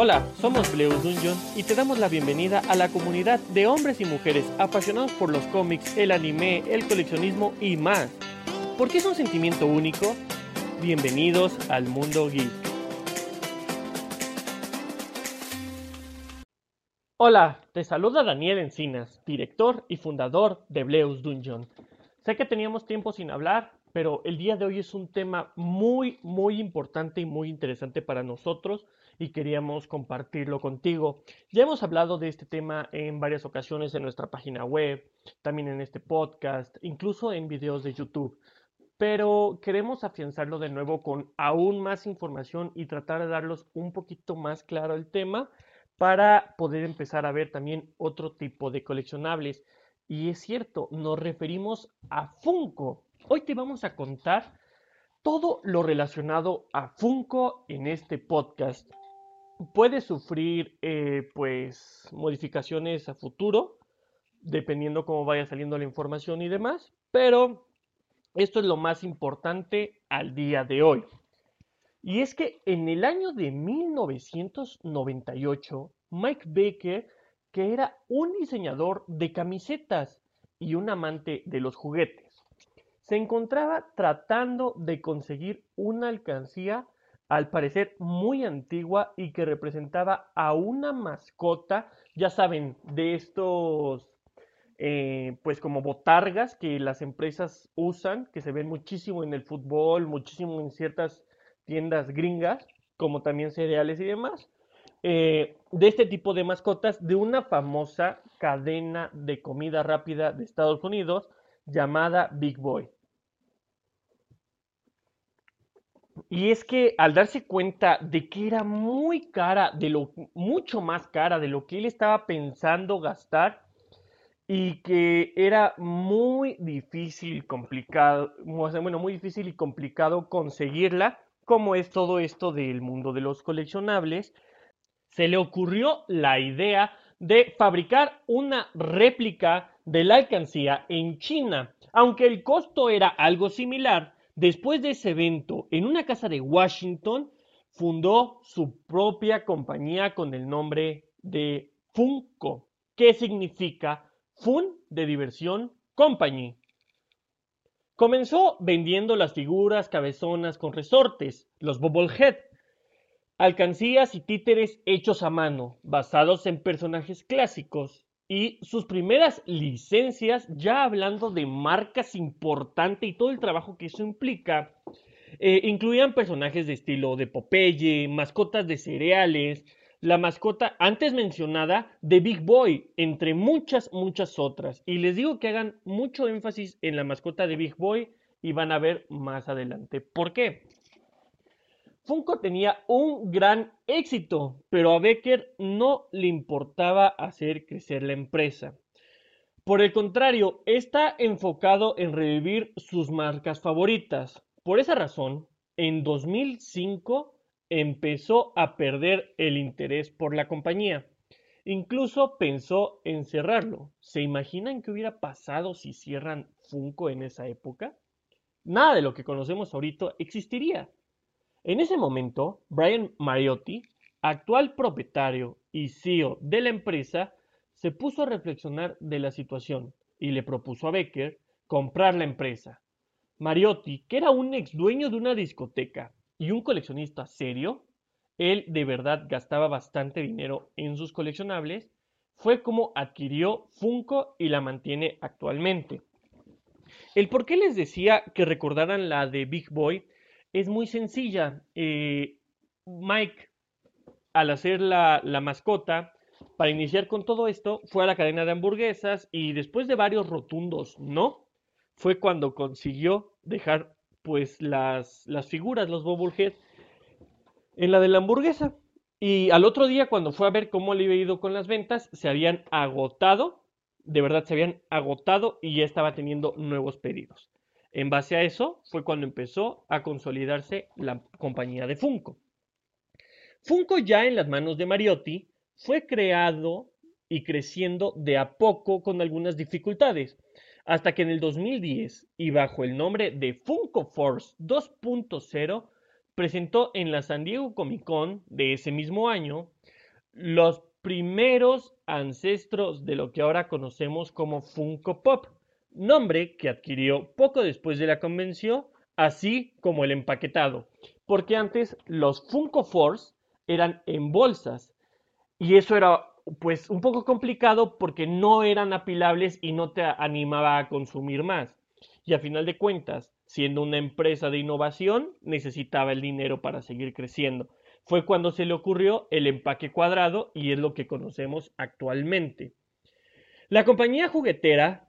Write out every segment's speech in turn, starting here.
Hola, somos Bleus Dungeon y te damos la bienvenida a la comunidad de hombres y mujeres apasionados por los cómics, el anime, el coleccionismo y más. ¿Por qué es un sentimiento único? Bienvenidos al mundo geek. Hola, te saluda Daniel Encinas, director y fundador de Bleus Dungeon. Sé que teníamos tiempo sin hablar, pero el día de hoy es un tema muy, muy importante y muy interesante para nosotros y queríamos compartirlo contigo. Ya hemos hablado de este tema en varias ocasiones en nuestra página web, también en este podcast, incluso en videos de YouTube. Pero queremos afianzarlo de nuevo con aún más información y tratar de darlos un poquito más claro el tema para poder empezar a ver también otro tipo de coleccionables. Y es cierto, nos referimos a Funko. Hoy te vamos a contar todo lo relacionado a Funko en este podcast. Puede sufrir eh, pues modificaciones a futuro, dependiendo cómo vaya saliendo la información y demás, pero esto es lo más importante al día de hoy. Y es que en el año de 1998, Mike Baker, que era un diseñador de camisetas y un amante de los juguetes, se encontraba tratando de conseguir una alcancía al parecer muy antigua y que representaba a una mascota, ya saben, de estos, eh, pues como botargas que las empresas usan, que se ven muchísimo en el fútbol, muchísimo en ciertas tiendas gringas, como también cereales y demás, eh, de este tipo de mascotas de una famosa cadena de comida rápida de Estados Unidos llamada Big Boy. Y es que al darse cuenta de que era muy cara, de lo mucho más cara de lo que él estaba pensando gastar y que era muy difícil complicado, bueno, muy difícil y complicado conseguirla, como es todo esto del mundo de los coleccionables, se le ocurrió la idea de fabricar una réplica de la alcancía en China. Aunque el costo era algo similar, después de ese evento, en una casa de Washington, fundó su propia compañía con el nombre de Funko, que significa Fun de diversión Company. Comenzó vendiendo las figuras cabezonas con resortes, los Bobblehead, alcancías y títeres hechos a mano, basados en personajes clásicos, y sus primeras licencias, ya hablando de marcas importantes y todo el trabajo que eso implica, eh, incluían personajes de estilo de Popeye, mascotas de cereales, la mascota antes mencionada de Big Boy, entre muchas, muchas otras. Y les digo que hagan mucho énfasis en la mascota de Big Boy y van a ver más adelante por qué. Funko tenía un gran éxito, pero a Becker no le importaba hacer crecer la empresa. Por el contrario, está enfocado en revivir sus marcas favoritas. Por esa razón, en 2005 empezó a perder el interés por la compañía. Incluso pensó en cerrarlo. ¿Se imaginan qué hubiera pasado si cierran Funko en esa época? Nada de lo que conocemos ahorita existiría. En ese momento, Brian Mariotti, actual propietario y CEO de la empresa, se puso a reflexionar de la situación y le propuso a Becker comprar la empresa. Mariotti, que era un ex dueño de una discoteca y un coleccionista serio, él de verdad gastaba bastante dinero en sus coleccionables, fue como adquirió Funko y la mantiene actualmente. El por qué les decía que recordaran la de Big Boy es muy sencilla. Eh, Mike, al hacer la, mascota, para iniciar con todo esto, fue a la cadena de hamburguesas y después de varios rotundos no, fue cuando consiguió dejar pues las, las figuras, los bobblehead, en la de la hamburguesa. Y al otro día, cuando fue a ver cómo le había ido con las ventas, se habían agotado, de verdad se habían agotado y ya estaba teniendo nuevos pedidos. En base a eso fue cuando empezó a consolidarse la compañía de Funko. Funko ya en las manos de Mariotti fue creado y creciendo de a poco con algunas dificultades hasta que en el 2010 y bajo el nombre de Funko Force 2.0 presentó en la San Diego Comic Con de ese mismo año los primeros ancestros de lo que ahora conocemos como Funko Pop, nombre que adquirió poco después de la convención, así como el empaquetado, porque antes los Funko Force eran en bolsas y eso era pues un poco complicado porque no eran apilables y no te animaba a consumir más. Y a final de cuentas, siendo una empresa de innovación, necesitaba el dinero para seguir creciendo. Fue cuando se le ocurrió el empaque cuadrado y es lo que conocemos actualmente. La compañía juguetera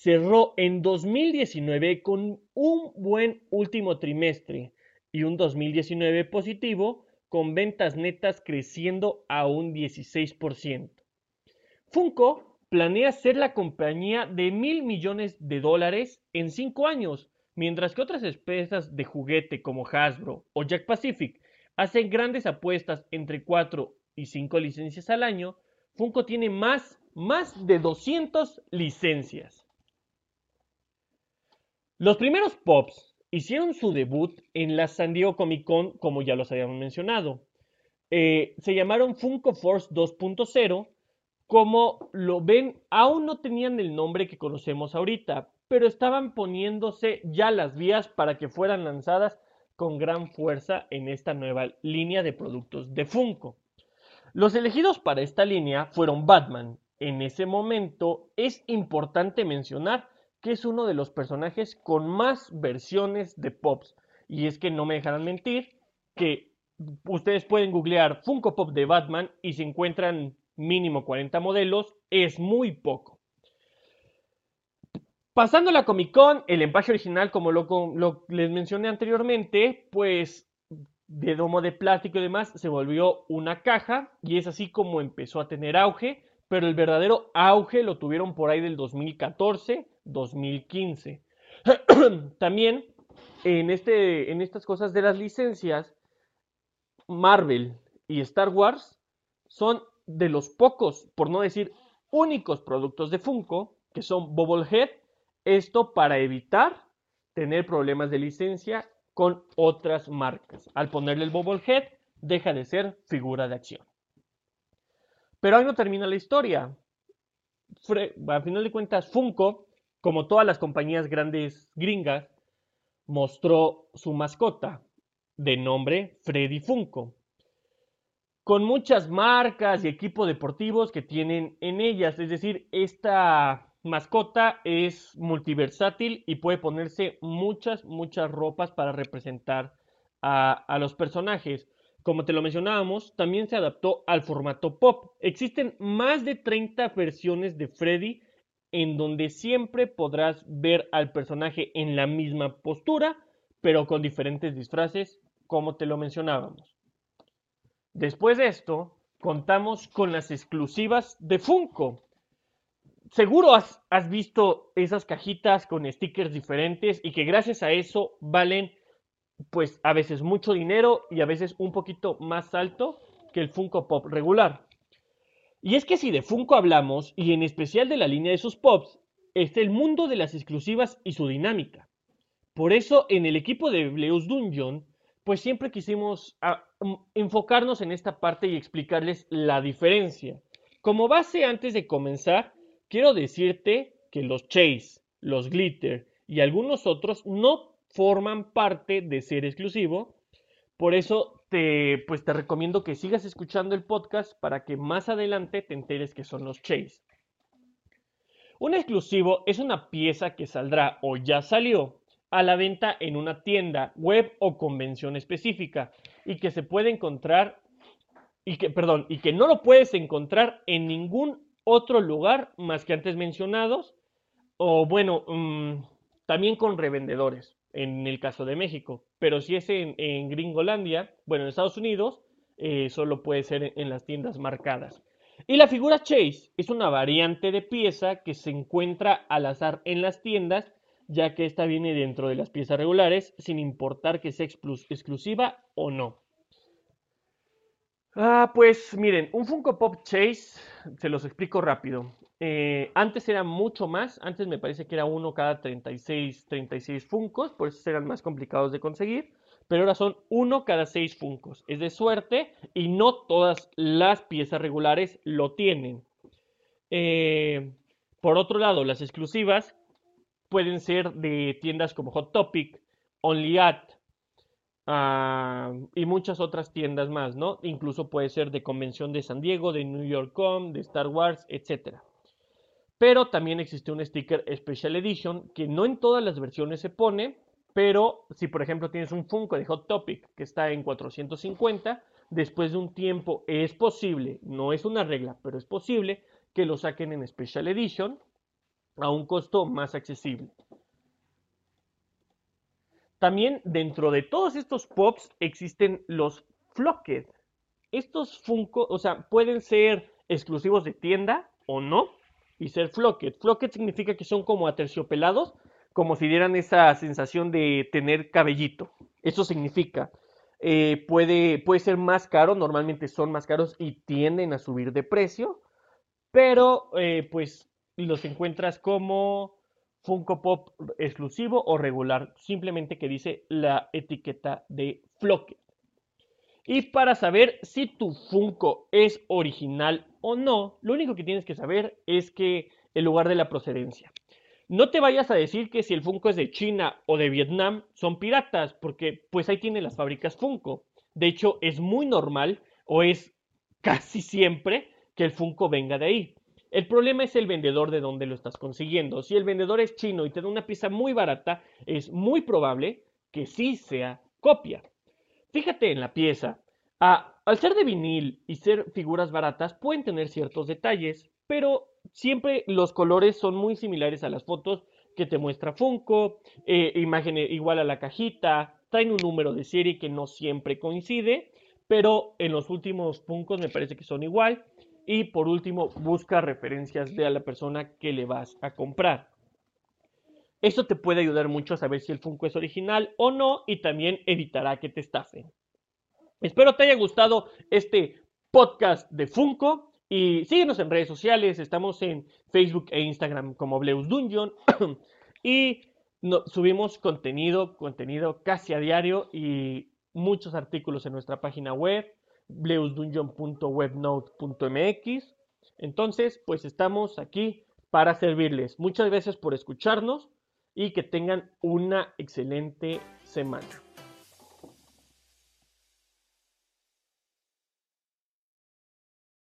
cerró en 2019 con un buen último trimestre y un 2019 positivo con ventas netas creciendo a un 16%. Funko planea ser la compañía de mil millones de dólares en cinco años, mientras que otras empresas de juguete como Hasbro o Jack Pacific hacen grandes apuestas entre 4 y 5 licencias al año, Funko tiene más, más de 200 licencias. Los primeros Pops hicieron su debut en la San Diego Comic Con, como ya los habíamos mencionado. Eh, se llamaron Funko Force 2.0. Como lo ven, aún no tenían el nombre que conocemos ahorita, pero estaban poniéndose ya las vías para que fueran lanzadas con gran fuerza en esta nueva línea de productos de Funko. Los elegidos para esta línea fueron Batman. En ese momento es importante mencionar que es uno de los personajes con más versiones de Pops. Y es que no me dejarán mentir que ustedes pueden googlear Funko Pop de Batman y se encuentran mínimo 40 modelos, es muy poco. Pasando a la Comic Con, el empaque original, como lo, les mencioné anteriormente, pues de domo de plástico y demás, se volvió una caja y es así como empezó a tener auge, pero el verdadero auge lo tuvieron por ahí del 2014 2015. También en, este, en estas cosas de las licencias, Marvel y Star Wars son de los pocos, por no decir únicos productos de Funko, que son Bobblehead, esto para evitar tener problemas de licencia con otras marcas. Al ponerle el Bobblehead, deja de ser figura de acción. Pero ahí no termina la historia. A final de cuentas, Funko como todas las compañías grandes gringas, mostró su mascota de nombre Freddy Funko, con muchas marcas y equipos deportivos que tienen en ellas. Es decir, esta mascota es multiversátil y puede ponerse muchas, muchas ropas para representar a, a los personajes. Como te lo mencionábamos, también se adaptó al formato pop. Existen más de 30 versiones de Freddy en donde siempre podrás ver al personaje en la misma postura, pero con diferentes disfraces, como te lo mencionábamos. Después de esto, contamos con las exclusivas de Funko. Seguro has, visto esas cajitas con stickers diferentes y que gracias a eso valen pues a veces mucho dinero y a veces un poquito más alto que el Funko Pop regular. Y es que si de Funko hablamos, y en especial de la línea de sus pops, es el mundo de las exclusivas y su dinámica. Por eso en el equipo de Bleus Dungeon, pues siempre quisimos ah, enfocarnos en esta parte y explicarles la diferencia. Como base antes de comenzar, quiero decirte que los Chase, los Glitter y algunos otros no forman parte de ser exclusivo. Por eso te, pues te recomiendo que sigas escuchando el podcast para que más adelante te enteres que son los Chase. Un exclusivo es una pieza que saldrá o ya salió a la venta en una tienda, web o convención específica y que se puede encontrar y que, perdón, y que no lo puedes encontrar en ningún otro lugar más que antes mencionados o bueno, mm, también con revendedores en el caso de México. Pero si es en, Gringolandia, bueno, en Estados Unidos, eh, solo puede ser en, las tiendas marcadas. Y la figura Chase es una variante de pieza que se encuentra al azar en las tiendas, ya que esta viene dentro de las piezas regulares, sin importar que sea exclusiva o no. Ah, pues miren, un Funko Pop Chase, se los explico rápido. Eh, antes era mucho más, antes me parece que era uno cada 36, 36 Funcos, por eso eran más complicados de conseguir. pero ahora son uno cada seis Funcos. Es de suerte y no todas las piezas regulares lo tienen. Eh, por otro lado, las exclusivas pueden ser de tiendas como Hot Topic, OnlyAt ah, y muchas otras tiendas más, ¿no? Incluso puede ser de convención de San Diego, de New York Com, de Star Wars, etc. Pero también existe un sticker Special Edition que no en todas las versiones se pone, pero si por ejemplo tienes un Funko de Hot Topic que está en 450, después de un tiempo es posible, no es una regla, pero es posible que lo saquen en Special Edition a un costo más accesible. También dentro de todos estos pops existen los Flocked. Estos Funko, o sea, pueden ser exclusivos de tienda o no y ser Flocked. Flocked significa que son como aterciopelados, como si dieran esa sensación de tener cabellito. Eso significa, eh, puede, puede ser más caro, normalmente son más caros y tienden a subir de precio, pero eh, pues los encuentras como Funko Pop exclusivo o regular, simplemente que dice la etiqueta de Flocked. Y para saber si tu Funko es original o no, lo único que tienes que saber es que el lugar de la procedencia. No te vayas a decir que si el Funko es de China o de Vietnam son piratas, porque pues ahí tienen las fábricas Funko. De hecho, es muy normal o es casi siempre que el Funko venga de ahí. El problema es el vendedor de donde lo estás consiguiendo. Si el vendedor es chino y te da una pieza muy barata, es muy probable que sí sea copia. Fíjate en la pieza. Ah, al ser de vinil y ser figuras baratas, pueden tener ciertos detalles, pero siempre los colores son muy similares a las fotos que te muestra Funko, eh, imagen igual a la cajita, traen un número de serie que no siempre coincide, pero en los últimos Funkos me parece que son igual. Y por último, busca referencias de a la persona que le vas a comprar. Esto te puede ayudar mucho a saber si el Funko es original o no y también evitará que te estafen. Espero te haya gustado este podcast de Funko. Y síguenos en redes sociales, estamos en Facebook e Instagram como Bleus Dungeon. y subimos contenido, contenido casi a diario y muchos artículos en nuestra página web, bleusdungeon.webnote.mx. Entonces, pues estamos aquí para servirles. Muchas gracias por escucharnos y que tengan una excelente semana.